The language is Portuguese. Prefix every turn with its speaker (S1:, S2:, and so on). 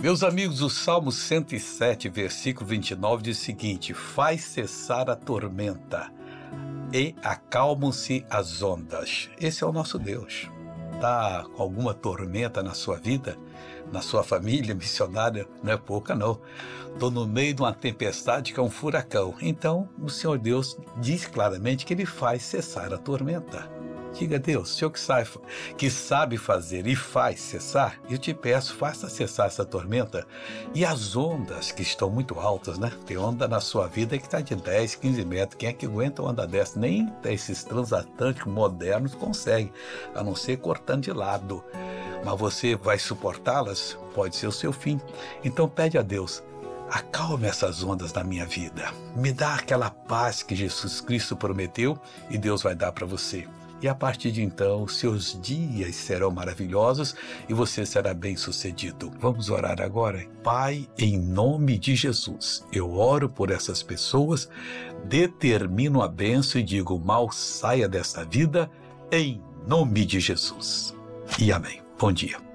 S1: Meus amigos, o Salmo 107, versículo 29 diz o seguinte: Faz cessar a tormenta e acalmam-se as ondas. Esse é o nosso Deus. Está com alguma tormenta na sua vida, na sua família missionária? Não é pouca, não. Estou no meio de uma tempestade que é um furacão. Então, o Senhor Deus diz claramente que ele faz cessar a tormenta. Diga a Deus, Senhor que que sabe fazer e faz cessar, eu te peço, faça cessar essa tormenta e as ondas que estão muito altas, né? Tem onda na sua vida que está de 10, 15 metros. Quem é que aguenta onda dessa? Nem esses transatlânticos modernos conseguem, a não ser cortando de lado. Mas você vai suportá-las? Pode ser o seu fim. Então pede a Deus, acalme essas ondas na minha vida. Me dá aquela paz que Jesus Cristo prometeu e Deus vai dar para você e a partir de então seus dias serão maravilhosos e você será bem-sucedido. Vamos orar agora? Pai, em nome de Jesus, eu oro por essas pessoas, determino a benção e digo: mal saia desta vida, em nome de Jesus. E amém. Bom dia.